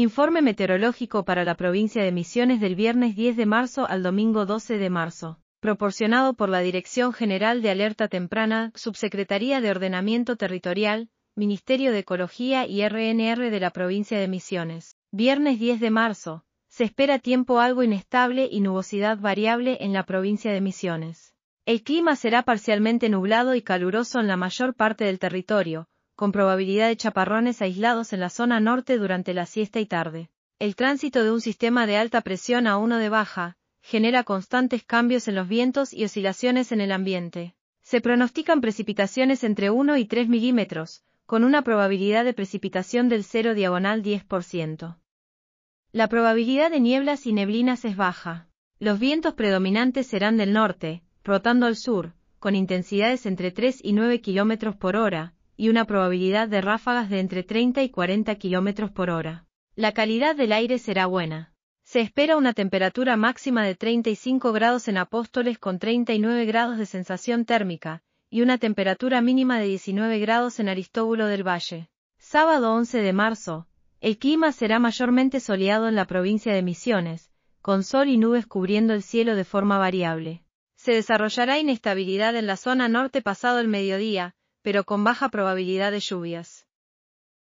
Informe meteorológico para la provincia de Misiones del viernes 10 de marzo al domingo 12 de marzo. Proporcionado por la Dirección General de Alerta Temprana, Subsecretaría de Ordenamiento Territorial, Ministerio de Ecología y RNR de la provincia de Misiones. Viernes 10 de marzo. Se espera tiempo algo inestable y nubosidad variable en la provincia de Misiones. El clima será parcialmente nublado y caluroso en la mayor parte del territorio, con probabilidad de chaparrones aislados en la zona norte durante la siesta y tarde. El tránsito de un sistema de alta presión a uno de baja, genera constantes cambios en los vientos y oscilaciones en el ambiente. Se pronostican precipitaciones entre 1 y 3 milímetros, con una probabilidad de precipitación del 0 diagonal 10%. La probabilidad de nieblas y neblinas es baja. Los vientos predominantes serán del norte, rotando al sur, con intensidades entre 3 y 9 kilómetros por hora, y una probabilidad de ráfagas de entre 30 y 40 km por hora. La calidad del aire será buena. Se espera una temperatura máxima de 35 grados en Apóstoles con 39 grados de sensación térmica, y una temperatura mínima de 19 grados en Aristóbulo del Valle. Sábado 11 de marzo, el clima será mayormente soleado en la provincia de Misiones, con sol y nubes cubriendo el cielo de forma variable. Se desarrollará inestabilidad en la zona norte pasado el mediodía, pero con baja probabilidad de lluvias.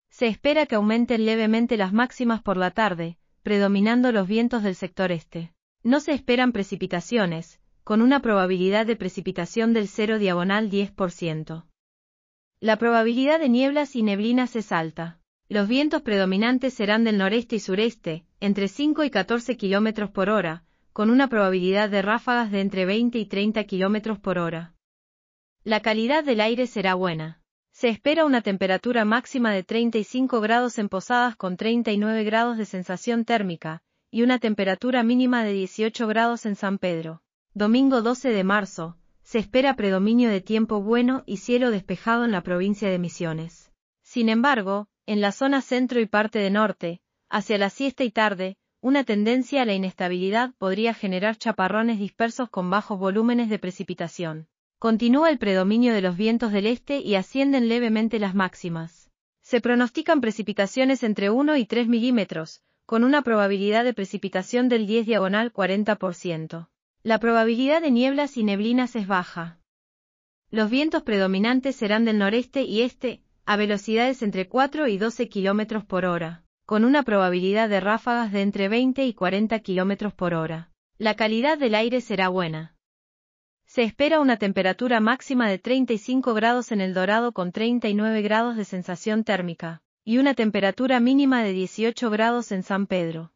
Se espera que aumenten levemente las máximas por la tarde, predominando los vientos del sector este. No se esperan precipitaciones, con una probabilidad de precipitación del 0 diagonal 10%. La probabilidad de nieblas y neblinas es alta. Los vientos predominantes serán del noreste y sureste, entre 5 y 14 km por hora, con una probabilidad de ráfagas de entre 20 y 30 km por hora. La calidad del aire será buena. Se espera una temperatura máxima de 35 grados en Posadas con 39 grados de sensación térmica, y una temperatura mínima de 18 grados en San Pedro. Domingo 12 de marzo, se espera predominio de tiempo bueno y cielo despejado en la provincia de Misiones. Sin embargo, en la zona centro y parte de norte, hacia la siesta y tarde, una tendencia a la inestabilidad podría generar chaparrones dispersos con bajos volúmenes de precipitación. Continúa el predominio de los vientos del este y ascienden levemente las máximas. Se pronostican precipitaciones entre 1 y 3 milímetros, con una probabilidad de precipitación del 10 diagonal 40%. La probabilidad de nieblas y neblinas es baja. Los vientos predominantes serán del noreste y este, a velocidades entre 4 y 12 kilómetros por hora, con una probabilidad de ráfagas de entre 20 y 40 kilómetros por hora. La calidad del aire será buena. Se espera una temperatura máxima de 35 grados en El Dorado con 39 grados de sensación térmica, y una temperatura mínima de 18 grados en San Pedro.